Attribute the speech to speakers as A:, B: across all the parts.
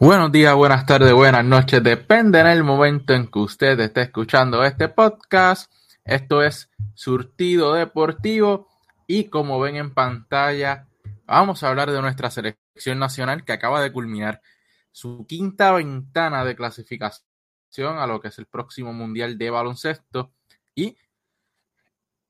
A: Buenos días, buenas tardes, buenas noches, depende en el momento en que usted esté escuchando este podcast. Esto es Surtido Deportivo. Y como ven en pantalla, vamos a hablar de nuestra selección nacional que acaba de culminar su quinta ventana de clasificación a lo que es el próximo Mundial de Baloncesto. Y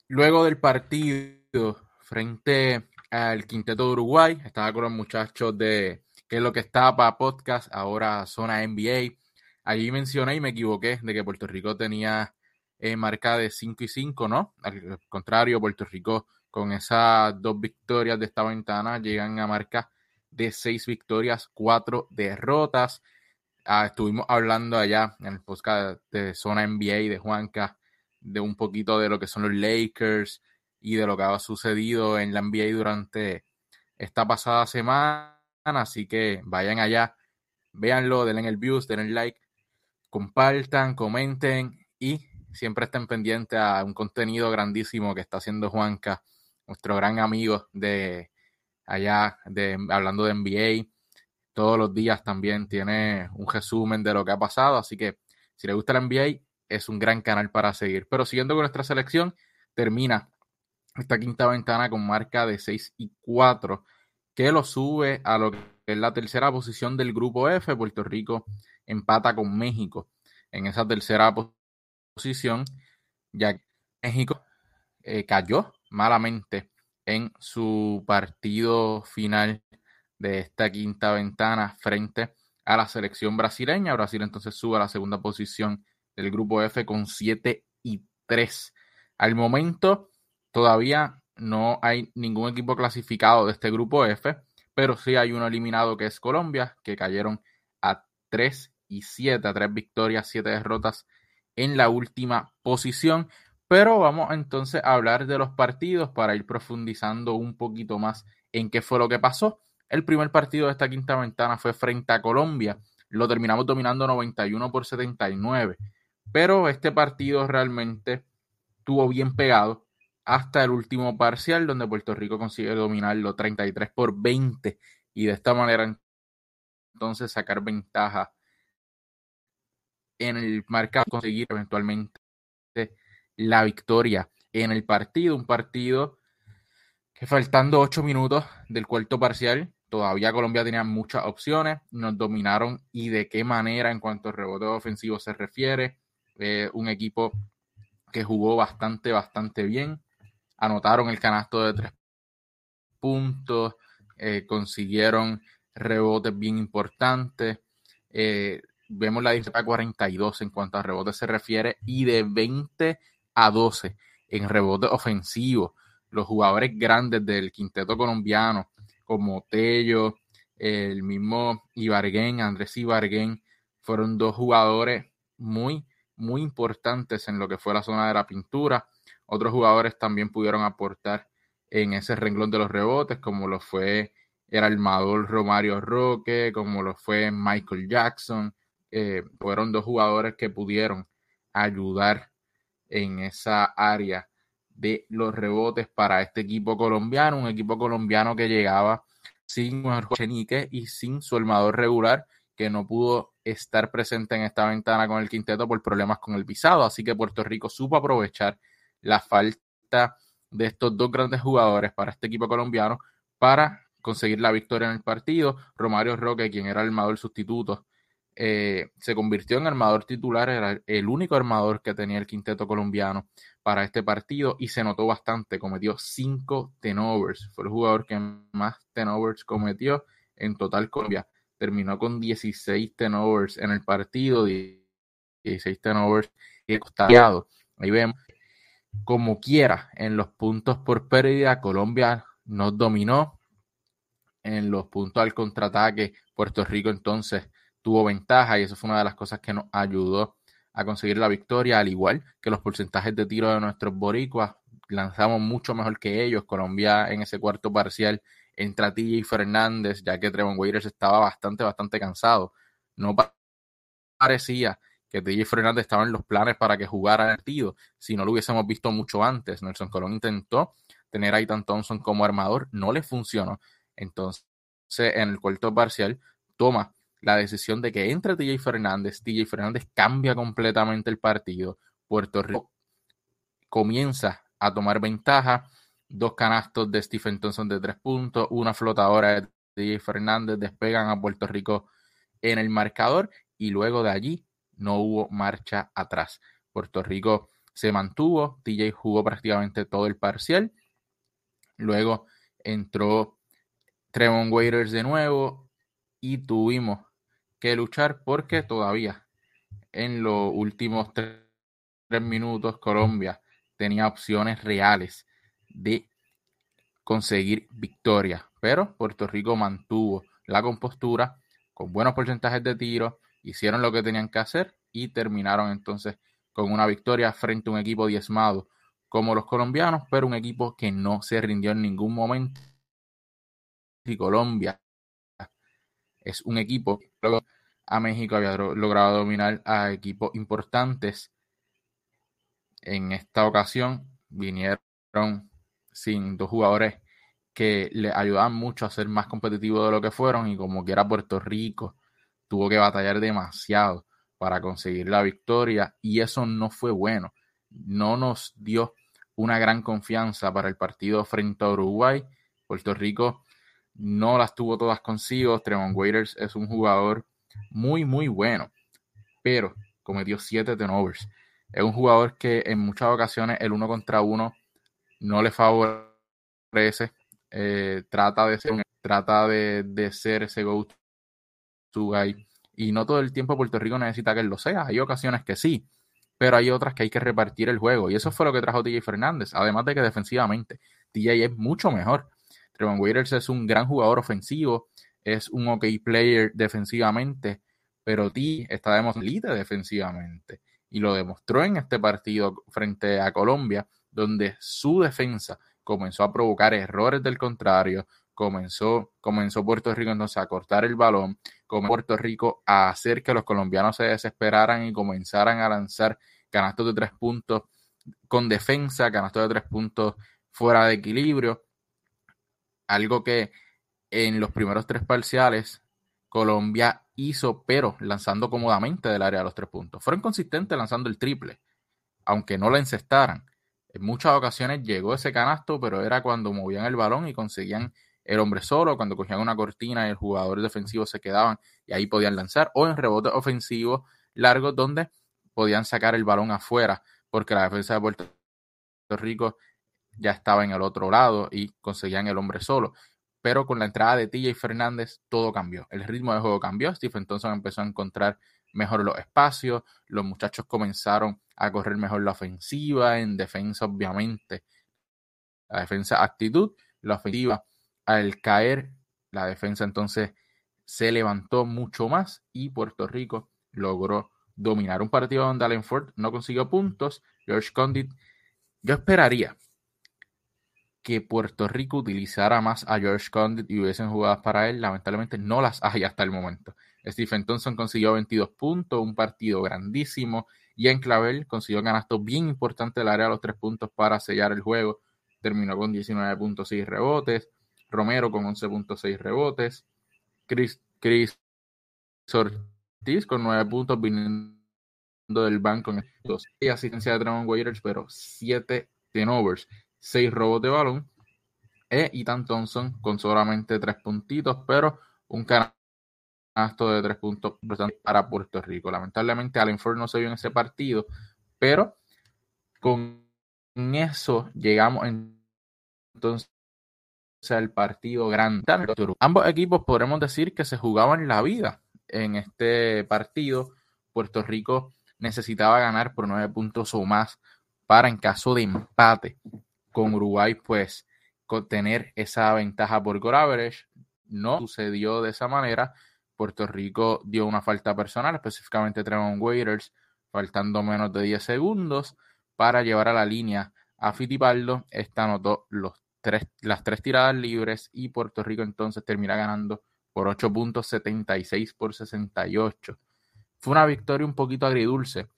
A: luego del partido frente al Quinteto de Uruguay, estaba con los muchachos de que es lo que estaba para podcast, ahora zona NBA. Allí mencioné y me equivoqué de que Puerto Rico tenía eh, marca de 5 y 5, ¿no? Al contrario, Puerto Rico con esas dos victorias de esta ventana llegan a marca de 6 victorias, 4 derrotas. Ah, estuvimos hablando allá en el podcast de zona NBA de Juanca de un poquito de lo que son los Lakers y de lo que ha sucedido en la NBA durante esta pasada semana así que vayan allá, véanlo, denle el views, denle like, compartan, comenten y siempre estén pendientes a un contenido grandísimo que está haciendo Juanca, nuestro gran amigo de allá, de, hablando de NBA. Todos los días también tiene un resumen de lo que ha pasado, así que si le gusta la NBA, es un gran canal para seguir. Pero siguiendo con nuestra selección, termina esta quinta ventana con marca de 6 y 4 que lo sube a lo que es la tercera posición del grupo F. Puerto Rico empata con México en esa tercera posición, ya que México eh, cayó malamente en su partido final de esta quinta ventana frente a la selección brasileña. Brasil entonces sube a la segunda posición del grupo F con 7 y 3. Al momento todavía no hay ningún equipo clasificado de este grupo F, pero sí hay uno eliminado que es Colombia, que cayeron a 3 y 7, a 3 victorias, 7 derrotas en la última posición. Pero vamos entonces a hablar de los partidos para ir profundizando un poquito más en qué fue lo que pasó. El primer partido de esta quinta ventana fue frente a Colombia. Lo terminamos dominando 91 por 79. Pero este partido realmente tuvo bien pegado hasta el último parcial, donde Puerto Rico consigue dominarlo 33 por 20 y de esta manera entonces sacar ventaja en el marcado, conseguir eventualmente la victoria en el partido, un partido que faltando 8 minutos del cuarto parcial, todavía Colombia tenía muchas opciones, nos dominaron y de qué manera en cuanto a rebote ofensivo se refiere, eh, un equipo que jugó bastante, bastante bien, anotaron el canasto de tres puntos, eh, consiguieron rebotes bien importantes. Eh, vemos la diferencia 42 en cuanto a rebotes se refiere y de 20 a 12 en rebotes ofensivos. Los jugadores grandes del quinteto colombiano, como Tello, el mismo Ibarguén, Andrés Ibarguén, fueron dos jugadores muy, muy importantes en lo que fue la zona de la pintura. Otros jugadores también pudieron aportar en ese renglón de los rebotes, como lo fue el armador Romario Roque, como lo fue Michael Jackson. Eh, fueron dos jugadores que pudieron ayudar en esa área de los rebotes para este equipo colombiano, un equipo colombiano que llegaba sin Chenique y sin su armador regular, que no pudo estar presente en esta ventana con el quinteto por problemas con el visado. Así que Puerto Rico supo aprovechar la falta de estos dos grandes jugadores para este equipo colombiano para conseguir la victoria en el partido. Romario Roque, quien era armador sustituto, eh, se convirtió en armador titular, era el único armador que tenía el quinteto colombiano para este partido y se notó bastante, cometió cinco tenovers, fue el jugador que más tenovers cometió en total Colombia, terminó con 16 tenovers en el partido, 16 tenovers y costado. Ahí vemos como quiera, en los puntos por pérdida, Colombia nos dominó. En los puntos al contraataque, Puerto Rico entonces tuvo ventaja y eso fue una de las cosas que nos ayudó a conseguir la victoria, al igual que los porcentajes de tiro de nuestros boricuas. Lanzamos mucho mejor que ellos. Colombia en ese cuarto parcial entra TJ Fernández, ya que Trevon Waiters estaba bastante, bastante cansado. No parecía que DJ Fernández estaba en los planes para que jugara el partido, si no lo hubiésemos visto mucho antes. Nelson Colón intentó tener a Ethan Thompson como armador, no le funcionó. Entonces, en el cuarto parcial, toma la decisión de que entre TJ Fernández. TJ Fernández cambia completamente el partido. Puerto Rico comienza a tomar ventaja. Dos canastos de Stephen Thompson de tres puntos, una flotadora de TJ Fernández despegan a Puerto Rico en el marcador y luego de allí no hubo marcha atrás. Puerto Rico se mantuvo, TJ jugó prácticamente todo el parcial. Luego entró Tremont Waiters de nuevo y tuvimos que luchar porque todavía en los últimos tres, minutos Colombia tenía opciones reales de conseguir victoria, pero Puerto Rico mantuvo la compostura con buenos porcentajes de tiro, hicieron lo que tenían que hacer y terminaron entonces con una victoria frente a un equipo diezmado como los colombianos, pero un equipo que no se rindió en ningún momento. Y Colombia es un equipo que a México había logrado dominar a equipos importantes. En esta ocasión vinieron sin dos jugadores que le ayudaban mucho a ser más competitivos de lo que fueron y como que era Puerto Rico, tuvo que batallar demasiado para conseguir la victoria y eso no fue bueno. No nos dio una gran confianza para el partido frente a Uruguay. Puerto Rico no las tuvo todas consigo. Tremont Waiters es un jugador muy, muy bueno, pero cometió siete turnovers. Es un jugador que en muchas ocasiones el uno contra uno no le favorece. Eh, trata de ser, trata de, de ser ese go-to y no todo el tiempo Puerto Rico necesita que él lo sea. Hay ocasiones que sí, pero hay otras que hay que repartir el juego. Y eso fue lo que trajo TJ Fernández. Además de que defensivamente, TJ es mucho mejor. Trevon Waiters es un gran jugador ofensivo, es un ok player defensivamente, pero T está demostrando defensivamente. Y lo demostró en este partido frente a Colombia, donde su defensa comenzó a provocar errores del contrario, comenzó, comenzó Puerto Rico entonces a cortar el balón, comenzó Puerto Rico a hacer que los colombianos se desesperaran y comenzaran a lanzar canastos de tres puntos con defensa, canastos de tres puntos fuera de equilibrio, algo que en los primeros tres parciales Colombia hizo, pero lanzando cómodamente del área de los tres puntos. Fueron consistentes lanzando el triple, aunque no la encestaran. En muchas ocasiones llegó ese canasto, pero era cuando movían el balón y conseguían el hombre solo, cuando cogían una cortina y el jugador defensivo se quedaban y ahí podían lanzar, o en rebotes ofensivos largos donde podían sacar el balón afuera, porque la defensa de Puerto Rico ya estaba en el otro lado y conseguían el hombre solo. Pero con la entrada de TJ Fernández todo cambió. El ritmo de juego cambió. Stephen Thompson empezó a encontrar mejor los espacios. Los muchachos comenzaron a correr mejor la ofensiva. En defensa, obviamente. La defensa actitud. La ofensiva al caer, la defensa entonces se levantó mucho más y Puerto Rico logró dominar un partido donde Allen Ford no consiguió puntos. George Condit, yo esperaría que Puerto Rico utilizara más a George Condit y hubiesen jugadas para él. Lamentablemente no las hay hasta el momento. Stephen Thompson consiguió 22 puntos, un partido grandísimo. Y en Clavel consiguió ganasto bien importante del área los tres puntos para sellar el juego. Terminó con 19.6 rebotes. Romero con 11.6 rebotes, Chris, Chris Ortiz con 9 puntos viniendo del banco en dos y asistencia de Tremont Waiters, pero 7 turnovers, 6 robos de balón. E Ethan Thompson con solamente 3 puntitos, pero un canasto de 3 puntos para Puerto Rico. Lamentablemente, Allen Ford no se vio en ese partido, pero con eso llegamos entonces el partido grande. Ambos equipos podremos decir que se jugaban la vida en este partido. Puerto Rico necesitaba ganar por nueve puntos o más para en caso de empate con Uruguay, pues tener esa ventaja por goal average. No sucedió de esa manera. Puerto Rico dio una falta personal, específicamente Tremont Waiters, faltando menos de 10 segundos para llevar a la línea a Fitipaldo. Esta anotó los las tres tiradas libres y Puerto Rico entonces termina ganando por 8 puntos 76 por 68. Fue una victoria un poquito agridulce.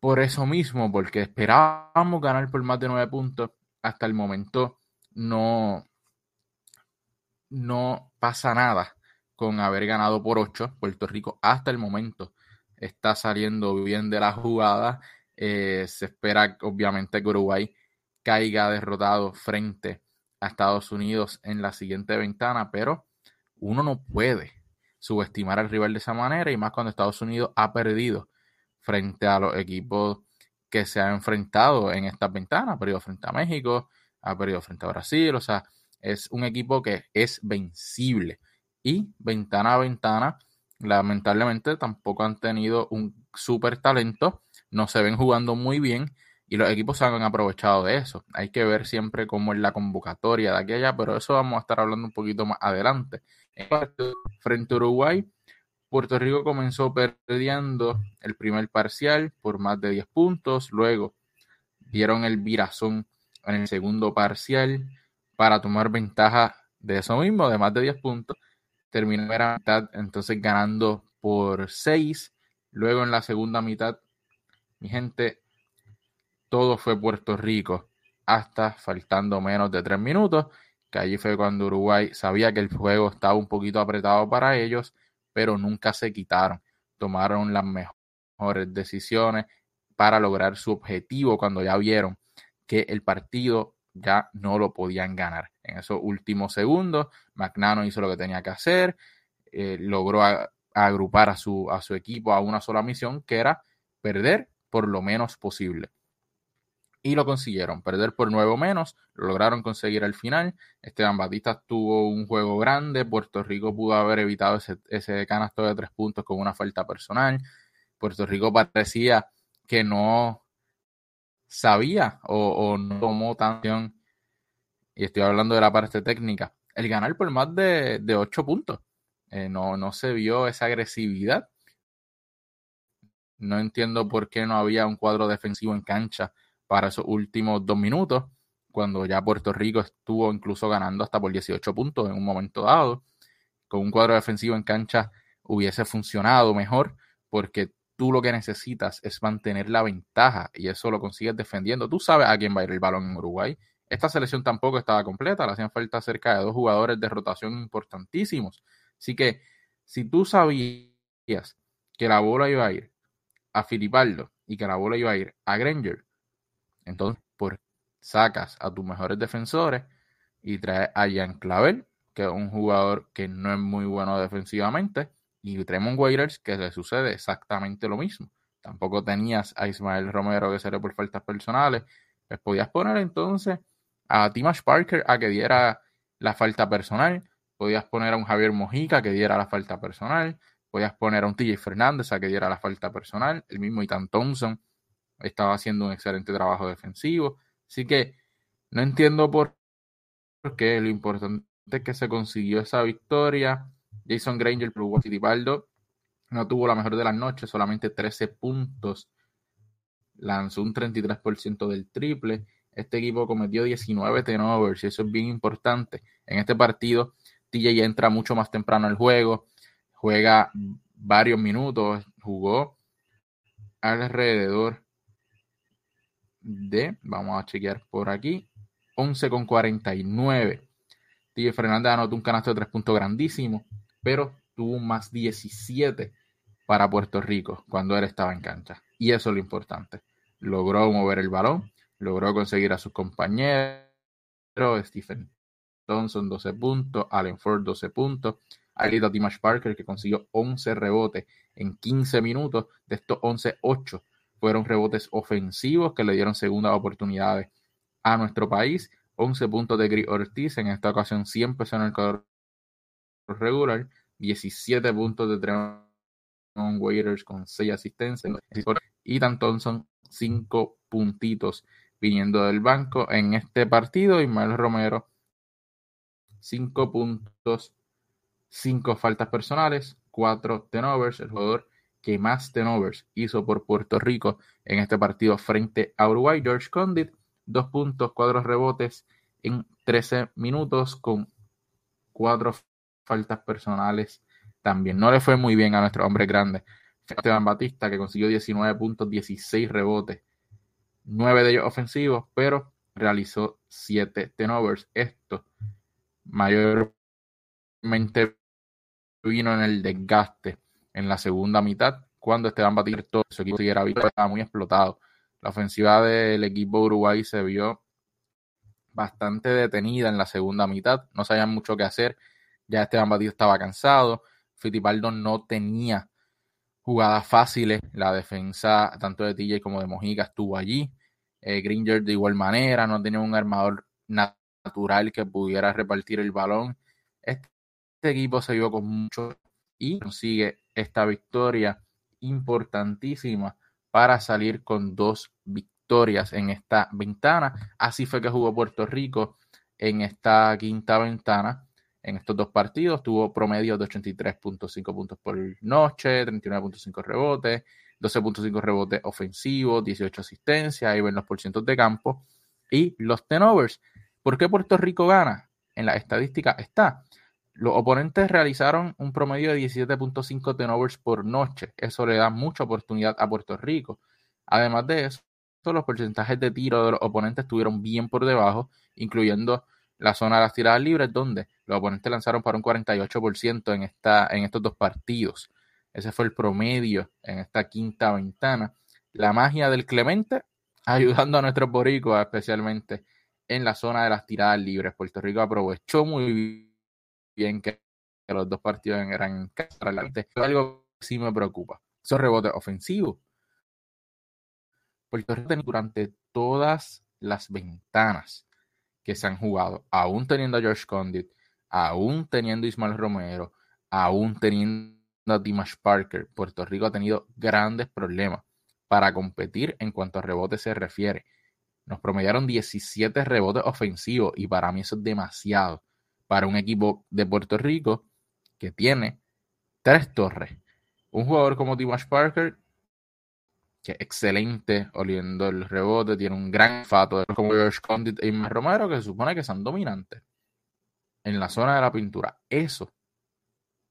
A: Por eso mismo, porque esperábamos ganar por más de 9 puntos, hasta el momento no, no pasa nada con haber ganado por 8. Puerto Rico hasta el momento está saliendo bien de la jugada. Eh, se espera obviamente que Uruguay caiga derrotado frente a Estados Unidos en la siguiente ventana, pero uno no puede subestimar al rival de esa manera y más cuando Estados Unidos ha perdido frente a los equipos que se han enfrentado en esta ventana. Ha perdido frente a México, ha perdido frente a Brasil, o sea, es un equipo que es vencible. Y ventana a ventana, lamentablemente tampoco han tenido un súper talento, no se ven jugando muy bien y los equipos se han aprovechado de eso. Hay que ver siempre cómo es la convocatoria de aquella, pero eso vamos a estar hablando un poquito más adelante. Frente a Uruguay, Puerto Rico comenzó perdiendo el primer parcial por más de 10 puntos, luego dieron el virazón en el segundo parcial para tomar ventaja de eso mismo, de más de 10 puntos. Terminó la mitad entonces ganando por 6. Luego en la segunda mitad, mi gente, todo fue Puerto Rico hasta faltando menos de 3 minutos, que allí fue cuando Uruguay sabía que el juego estaba un poquito apretado para ellos, pero nunca se quitaron. Tomaron las mejores decisiones para lograr su objetivo cuando ya vieron que el partido ya no lo podían ganar. En esos últimos segundos, McNano hizo lo que tenía que hacer, eh, logró agrupar a su equipo a una sola misión, que era perder por lo menos posible. Y lo consiguieron, perder por nueve o menos, lo lograron conseguir al final. Esteban Batista tuvo un juego grande, Puerto Rico pudo haber evitado ese, ese canasto de tres puntos con una falta personal. Puerto Rico parecía que no sabía o, no tomó atención, y estoy hablando de la parte técnica, el ganar por más de, de 8 puntos. Eh, no, no se vio esa agresividad. No entiendo por qué no había un cuadro defensivo en cancha para esos últimos dos minutos, cuando ya Puerto Rico estuvo incluso ganando hasta por 18 puntos en un momento dado. Con un cuadro defensivo en cancha hubiese funcionado mejor, porque tú lo que necesitas es mantener la ventaja y eso lo consigues defendiendo. Tú sabes a quién va a ir el balón en Uruguay. Esta selección tampoco estaba completa, le hacían falta cerca de dos jugadores de rotación importantísimos. Así que si tú sabías que la bola iba a ir a Filipaldo y que la bola iba a ir a Granger, entonces por, sacas a tus mejores defensores y traes a Jan Clavel, que es un jugador que no es muy bueno defensivamente, y Tremont Waiters, que le sucede exactamente lo mismo. Tampoco tenías a Ismael Romero que salió por faltas personales. Pues podías poner entonces a Timash Parker a que diera la falta personal. Podías poner a un Javier Mojica que diera la falta personal. Podías poner a un TJ Fernández a que diera la falta personal. El mismo Ethan Thompson estaba haciendo un excelente trabajo defensivo. Así que no entiendo por qué. Lo importante es que se consiguió esa victoria. Jason Granger, Pro Baldo no tuvo la mejor de las noches, solamente 13 puntos. Lanzó un 33% del triple. Este equipo cometió 19 turnovers y eso es bien importante. En este partido, TJ entra mucho más temprano al juego, juega varios minutos, jugó alrededor de, vamos a chequear por aquí, 11 con 49. TJ Fernández anotó un canasto de 3 puntos grandísimo pero tuvo más 17 para Puerto Rico cuando él estaba en cancha. Y eso es lo importante. Logró mover el balón, logró conseguir a sus compañeros, Stephen Thompson 12 puntos, Allen Ford 12 puntos, Alita Timash Parker que consiguió 11 rebotes en 15 minutos, de estos 11, 8 fueron rebotes ofensivos que le dieron segundas oportunidades a nuestro país, 11 puntos de Gris Ortiz, en esta ocasión siempre son el cuadro regular, 17 puntos de Tremont Waiters con 6 asistencias. Y Thompson, 5 puntitos viniendo del banco en este partido. y Mal Romero, 5 puntos, 5 faltas personales, 4 tenovers. El jugador que más tenovers hizo por Puerto Rico en este partido frente a Uruguay, George Condit, 2 puntos, 4 rebotes en 13 minutos con 4 faltas personales también. No le fue muy bien a nuestro hombre grande. Esteban Batista, que consiguió 19 puntos, 16 rebotes, 9 de ellos ofensivos, pero realizó 7 tenovers. Esto mayormente vino en el desgaste en la segunda mitad, cuando Esteban Batir todo su equipo siguiera vivo, estaba muy explotado. La ofensiva del equipo Uruguay se vio bastante detenida en la segunda mitad, no sabían mucho qué hacer, ya Esteban Batir estaba cansado, Fittipaldo no tenía jugadas fáciles, la defensa tanto de TJ como de Mojica estuvo allí, eh, Gringer de igual manera, no tenía un armador natural que pudiera repartir el balón. Este equipo se vio con mucho y consigue esta victoria importantísima para salir con dos victorias en esta ventana. Así fue que jugó Puerto Rico en esta quinta ventana. En estos dos partidos tuvo promedio de 83.5 puntos por noche, 39.5 rebotes, 12.5 rebotes ofensivos, 18 asistencias, ahí ven los porcientos de campo y los tenovers. ¿Por qué Puerto Rico gana? En la estadística está. Los oponentes realizaron un promedio de 17.5 turnovers por noche. Eso le da mucha oportunidad a Puerto Rico. Además de eso, los porcentajes de tiro de los oponentes estuvieron bien por debajo, incluyendo la zona de las tiradas libres, donde los oponentes lanzaron para un 48% en, esta, en estos dos partidos. Ese fue el promedio en esta quinta ventana. La magia del Clemente ayudando a nuestros boricuas, especialmente en la zona de las tiradas libres. Puerto Rico aprovechó muy bien que, los dos partidos eran adelante. Algo que sí me preocupa. Esos rebotes ofensivos. Puerto Rico durante todas las ventanas que se han jugado, aún teniendo a George Condit, aún teniendo a Ismael Romero, aún teniendo a Dimash Parker, Puerto Rico ha tenido grandes problemas para competir en cuanto a rebotes se refiere. Nos promediaron 17 rebotes ofensivos y para mí eso es demasiado para un equipo de Puerto Rico que tiene tres torres. Un jugador como Dimash Parker, que es excelente oliendo el rebote, tiene un gran fato, como George Condit y Romero, que se supone que son dominantes en la zona de la pintura. Eso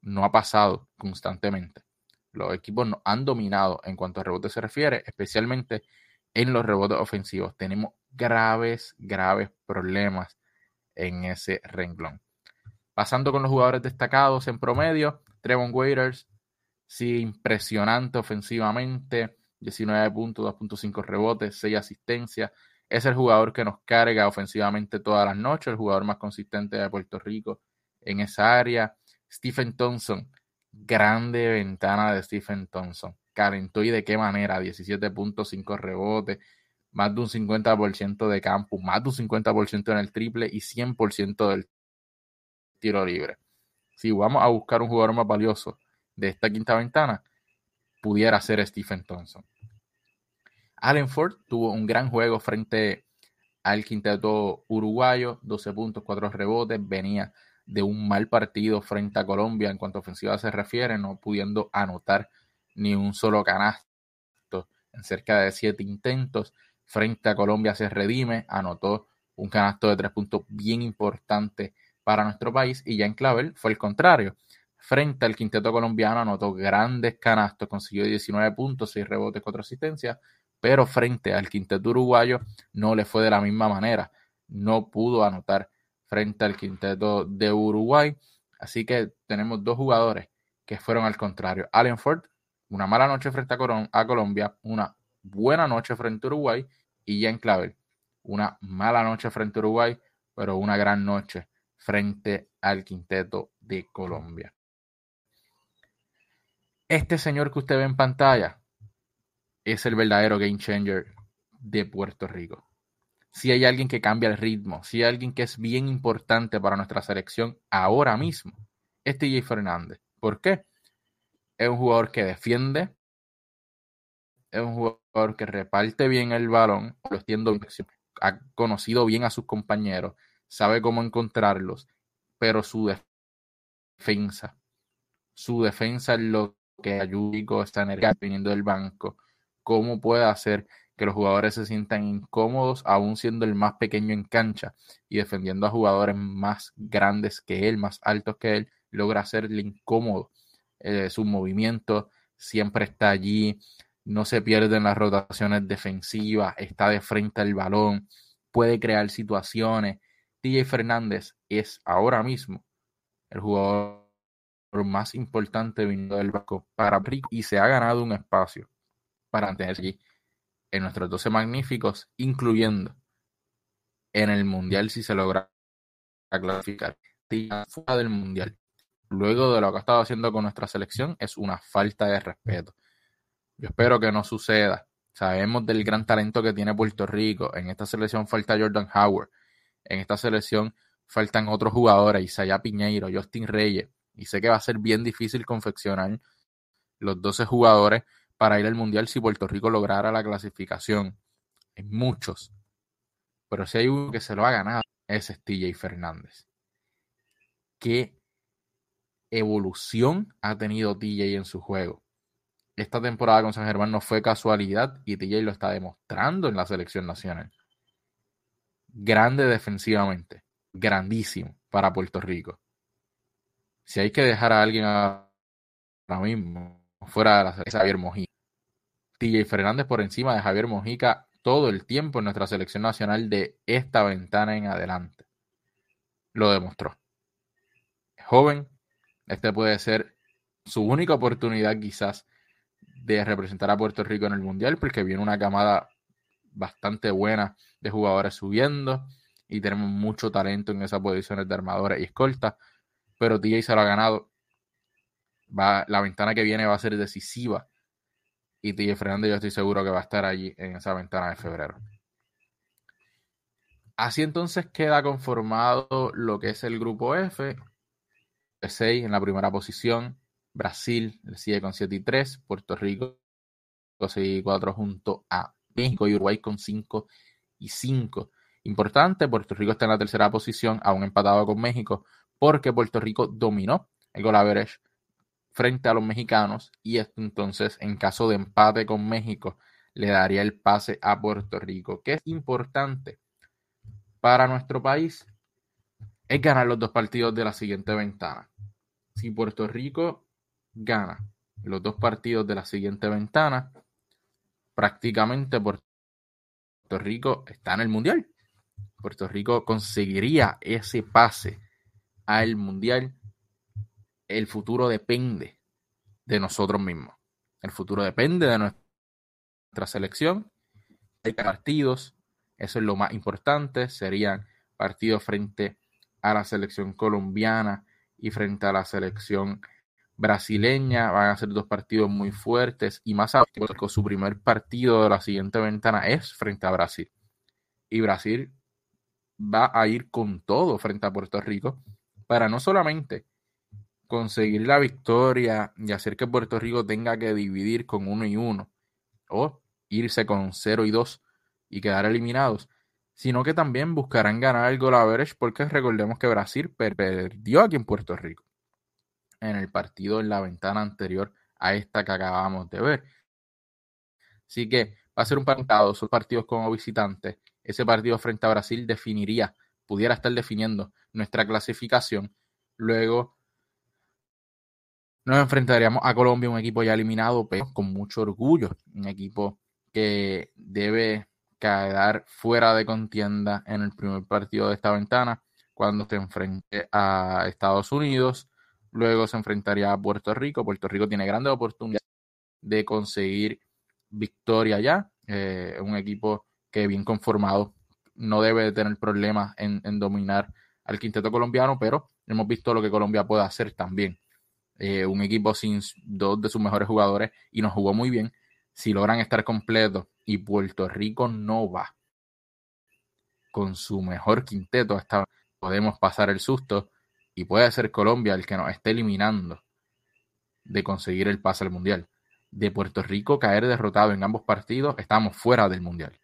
A: no ha pasado constantemente. Los equipos no han dominado en cuanto a rebote se refiere, especialmente en los rebotes ofensivos. Tenemos graves, graves problemas en ese renglón. Pasando con los jugadores destacados en promedio, Trevon Waiters, sí, impresionante ofensivamente, 19 puntos, 2.5 rebotes, 6 asistencias. Es el jugador que nos carga ofensivamente todas las noches, el jugador más consistente de Puerto Rico en esa área. Stephen Thompson, grande ventana de Stephen Thompson. Calentó y de qué manera, 17.5 rebotes, más de un 50% de campo, más de un 50% en el triple y 100% del tiro libre. Si vamos a buscar un jugador más valioso de esta quinta ventana, pudiera ser Stephen Thompson. Allen Ford tuvo un gran juego frente al quinteto uruguayo, 12 puntos, 4 rebotes, venía de un mal partido frente a Colombia en cuanto a ofensiva se refiere, no pudiendo anotar ni un solo canasto en cerca de 7 intentos. Frente a Colombia se redime, anotó un canasto de 3 puntos bien importante para nuestro país y ya en Clavel fue el contrario. Frente al quinteto colombiano anotó grandes canastos, consiguió 19 puntos, 6 rebotes, 4 asistencias, pero frente al quinteto uruguayo no le fue de la misma manera. No pudo anotar frente al quinteto de Uruguay. Así que tenemos dos jugadores que fueron al contrario. Allen Ford, una mala noche frente a, Colombia, una buena noche frente a Uruguay. Y Jen Clavel, una mala noche frente a Uruguay, pero una gran noche frente al quinteto de Colombia. Este señor que usted ve en pantalla es el verdadero game changer de Puerto Rico. Si hay alguien que cambia el ritmo, si hay alguien que es bien importante para nuestra selección ahora mismo, es TJ Fernández. ¿Por qué? Es un jugador que defiende, es un jugador que reparte bien el balón, ha conocido bien a sus compañeros, sabe cómo encontrarlos, pero su defensa, su defensa es lo que ayuda con esta energía viniendo del banco, cómo puede hacer que los jugadores se sientan incómodos, aún siendo el más pequeño en cancha y defendiendo a jugadores más grandes que él, más altos que él, logra hacerle incómodo. Eh, su movimiento siempre está allí, no se pierde en las rotaciones defensivas, está de frente al balón, puede crear situaciones, TJ Fernández es ahora mismo el jugador más importante vino del banco para Rico y se ha ganado un espacio para tener allí en nuestros 12 magníficos, incluyendo en el Mundial si se logra clasificar. Fuera del Mundial, luego de lo que ha estado haciendo con nuestra selección, es una falta de respeto. Yo espero que no suceda. Sabemos del gran talento que tiene Puerto Rico. En esta selección falta Jordan Howard. En esta selección faltan otros jugadores, Isaiah Piñeiro, Justin Reyes. Y sé que va a ser bien difícil confeccionar los 12 jugadores para ir al Mundial si Puerto Rico lograra la clasificación. En muchos. Pero si hay uno que se lo ha ganado, es TJ Fernández. ¿Qué evolución ha tenido TJ en su juego? esta temporada con San Germán no fue casualidad y TJ lo está demostrando en la selección nacional. Grande defensivamente, grandísimo para Puerto Rico. Si hay que dejar a alguien ahora mismo fuera de la selección, Javier Mojica. TJ Fernández por encima de Javier Mojica todo el tiempo en nuestra selección nacional de esta ventana en adelante. Lo demostró. Joven, este puede ser su única oportunidad quizás de representar a Puerto Rico en el Mundial, porque viene una camada bastante buena de jugadores subiendo y tenemos mucho talento en esas posiciones de armadores y escolta, pero TJ se lo ha ganado. Va, la ventana que viene va a ser decisiva y TJ Fernández yo estoy seguro que va a estar allí en esa ventana de febrero. Así entonces queda conformado lo que es el grupo F, 6 en la primera posición, Brasil le sigue con 7 y 3, Puerto Rico 6 y 4 junto a México y Uruguay con 5 y 5. Importante, Puerto Rico está en la tercera posición, aún empatado con México, porque Puerto Rico dominó el gol average frente a los mexicanos y esto entonces en caso de empate con México le daría el pase a Puerto Rico, que es importante para nuestro país, es ganar los dos partidos de la siguiente ventana. Si Puerto Rico gana los dos partidos de la siguiente ventana, prácticamente Puerto Rico está en el Mundial. Puerto Rico conseguiría ese pase al Mundial. El futuro depende de nosotros mismos. El futuro depende de nuestra selección. Hay partidos, eso es lo más importante. Serían partidos frente a la selección colombiana y frente a la selección brasileña. Van a ser dos partidos muy fuertes y más abajo, su primer partido de la siguiente ventana es frente a Brasil. Y Brasil va a ir con todo frente a Puerto Rico para no solamente conseguir la victoria y hacer que Puerto Rico tenga que dividir con uno y uno o irse con 0 y 2 y quedar eliminados, sino que también buscarán ganar el gol average porque recordemos que Brasil perdió aquí en Puerto Rico en el partido en la ventana anterior a esta que acabamos de ver. Así que va a ser un partido, son partidos como visitantes. Ese partido frente a Brasil definiría, pudiera estar definiendo nuestra clasificación. Luego nos enfrentaríamos a Colombia, un equipo ya eliminado, pero con mucho orgullo. Un equipo que debe quedar fuera de contienda en el primer partido de esta ventana cuando se enfrente a Estados Unidos Luego se enfrentaría a Puerto Rico. Puerto Rico tiene grandes oportunidades de conseguir victoria ya. Eh, un equipo que bien conformado no debe tener problemas en, dominar al quinteto colombiano, pero hemos visto lo que Colombia puede hacer también. Eh, un equipo sin dos de sus mejores jugadores y nos jugó muy bien. Si logran estar completos y Puerto Rico no va con su mejor quinteto, hasta podemos pasar el susto y puede ser Colombia el que nos esté eliminando de conseguir el pase al Mundial. De Puerto Rico caer derrotado en ambos partidos, estamos fuera del Mundial.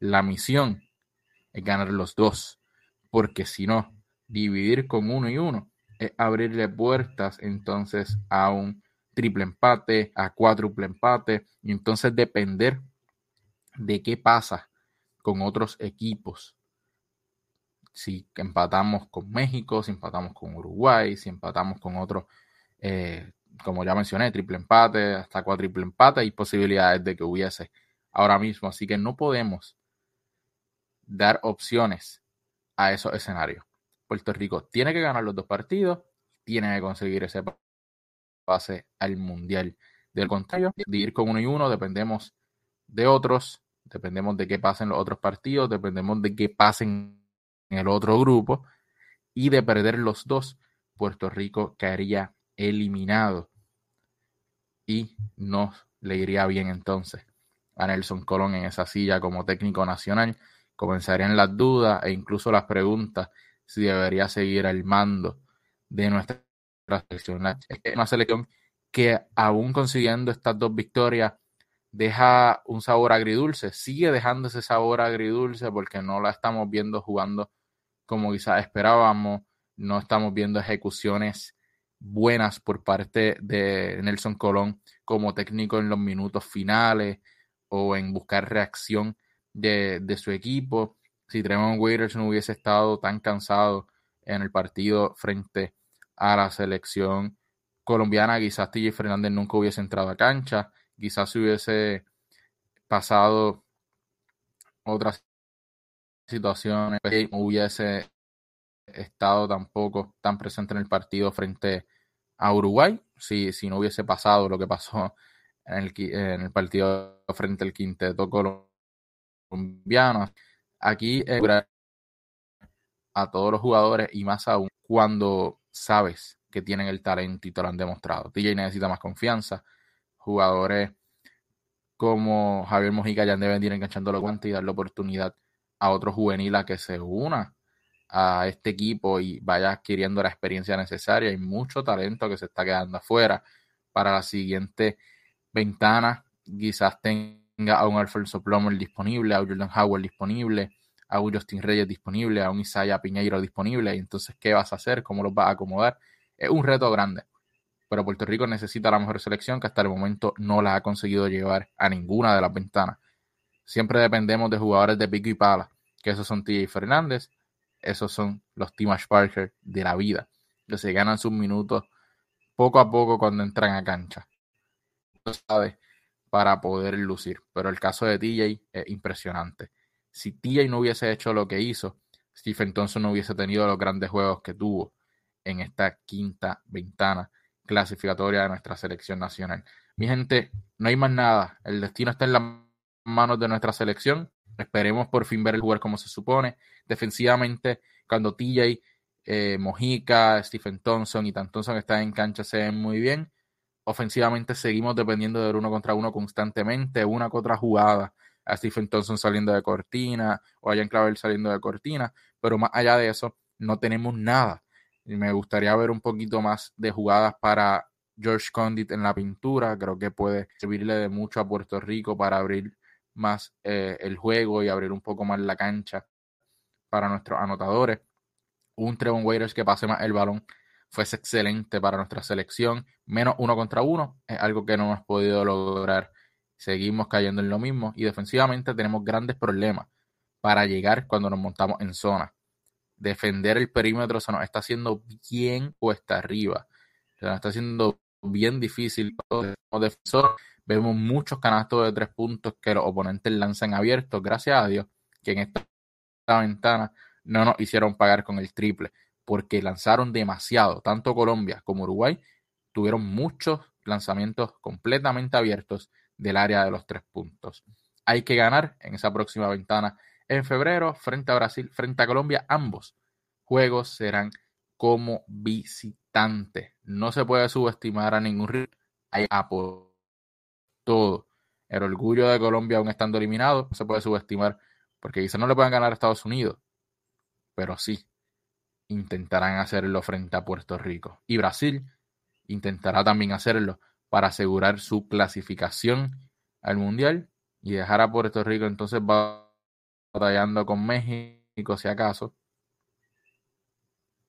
A: La misión es ganar los dos, porque si no, dividir con uno y uno es abrirle puertas entonces a un triple empate, a cuádruple empate, y entonces depender de qué pasa con otros equipos si empatamos con México, si empatamos con Uruguay, si empatamos con otros, eh, como ya mencioné, triple empate, hasta cuatriple empate, hay posibilidades de que hubiese ahora mismo. Así que no podemos dar opciones a esos escenarios. Puerto Rico tiene que ganar los dos partidos, tiene que conseguir ese pase al Mundial. Del contrario, de ir con uno y uno, dependemos de otros, dependemos de qué pasen los otros partidos, dependemos de qué pasen en el otro grupo y de perder los dos, Puerto Rico caería eliminado y no le iría bien entonces a Nelson Colón en esa silla como técnico nacional. Comenzarían las dudas e incluso las preguntas si debería seguir al mando de nuestra selección. Es una selección que aún consiguiendo estas dos victorias deja un sabor agridulce, sigue dejando ese sabor agridulce porque no la estamos viendo jugando como quizás esperábamos, no estamos viendo ejecuciones buenas por parte de Nelson Colón como técnico en los minutos finales o en buscar reacción de, su equipo. Si Tremont Waiters no hubiese estado tan cansado en el partido frente a la selección colombiana, quizás TJ Fernández nunca hubiese entrado a cancha, quizás se hubiese pasado otras situaciones, no hubiese estado tampoco tan presente en el partido frente a Uruguay, si, si no hubiese pasado lo que pasó en el, en el partido frente al quinteto colombiano. Aquí eh, a todos los jugadores y más aún cuando sabes que tienen el talento y te lo han demostrado. DJ necesita más confianza. Jugadores como Javier Mojica ya deben ir enganchando los guantes y darle oportunidad a otro juvenil a que se una a este equipo y vaya adquiriendo la experiencia necesaria. Hay mucho talento que se está quedando afuera para la siguiente ventana. Quizás tenga a un Alfonso Plomer disponible, a un Jordan Howard disponible, a un Justin Reyes disponible, a un Isaiah Piñeiro disponible. Y entonces, ¿qué vas a hacer? ¿Cómo los vas a acomodar? Es un reto grande. Pero Puerto Rico necesita la mejor selección que hasta el momento no la ha conseguido llevar a ninguna de las ventanas. Siempre dependemos de jugadores de pico y pala, que esos son TJ Fernández, esos son los Timash Parker de la vida, que se ganan sus minutos poco a poco cuando entran a cancha. sabe, para poder lucir. Pero el caso de TJ es impresionante. Si TJ no hubiese hecho lo que hizo, Stephen Thompson no hubiese tenido los grandes juegos que tuvo en esta quinta ventana clasificatoria de nuestra selección nacional. Mi gente, no hay más nada. El destino está en las manos de nuestra selección. Esperemos por fin ver el jugar como se supone. Defensivamente, cuando TJ, eh, Mojica, Stephen Thompson y Tan Thompson están en cancha, se ven muy bien. Ofensivamente seguimos dependiendo del uno contra uno constantemente, una contra jugada. A Stephen Thompson saliendo de cortina o a Jan Clavel saliendo de cortina. Pero más allá de eso, no tenemos nada. Me gustaría ver un poquito más de jugadas para George Condit en la pintura. Creo que puede servirle de mucho a Puerto Rico para abrir más eh, el juego y abrir un poco más la cancha para nuestros anotadores. Un Trevon Waiters que pase más el balón fue excelente para nuestra selección. Menos uno contra uno es algo que no hemos podido lograr. Seguimos cayendo en lo mismo y defensivamente tenemos grandes problemas para llegar cuando nos montamos en zona. Defender el perímetro se nos está haciendo bien cuesta arriba. Se nos está haciendo bien difícil defensor Vemos muchos canastos de tres puntos que los oponentes lanzan abiertos, gracias a Dios, que en esta ventana no nos hicieron pagar con el triple, porque lanzaron demasiado, tanto Colombia como Uruguay tuvieron muchos lanzamientos completamente abiertos del área de los tres puntos. Hay que ganar en esa próxima ventana en febrero frente a Brasil, frente a Colombia. Ambos juegos serán como visitante. No se puede subestimar a ningún rival. Hay apoyo todo. El orgullo de Colombia, aún estando eliminado, se puede subestimar, porque quizás no le puedan ganar a Estados Unidos, pero sí intentarán hacerlo frente a Puerto Rico. Y Brasil intentará también hacerlo para asegurar su clasificación al Mundial y dejar a Puerto Rico entonces batallando con México si acaso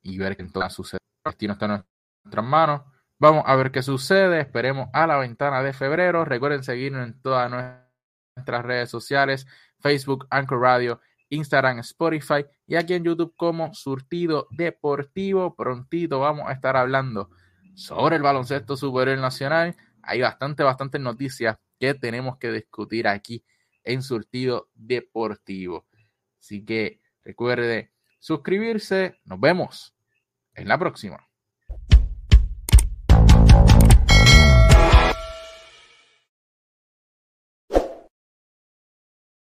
A: y ver qué entonces sucede. El destino está en nuestras manos. Vamos a ver qué sucede. Esperemos a la ventana de febrero. Recuerden seguirnos en todas nuestras redes sociales: Facebook, Anchor Radio, Instagram, Spotify y aquí en YouTube como Surtido Deportivo. Prontito vamos a estar hablando sobre el baloncesto superior nacional. Hay bastante, bastantes noticias que tenemos que discutir aquí en Surtido Deportivo. Así que recuerde suscribirse. Nos vemos en la próxima.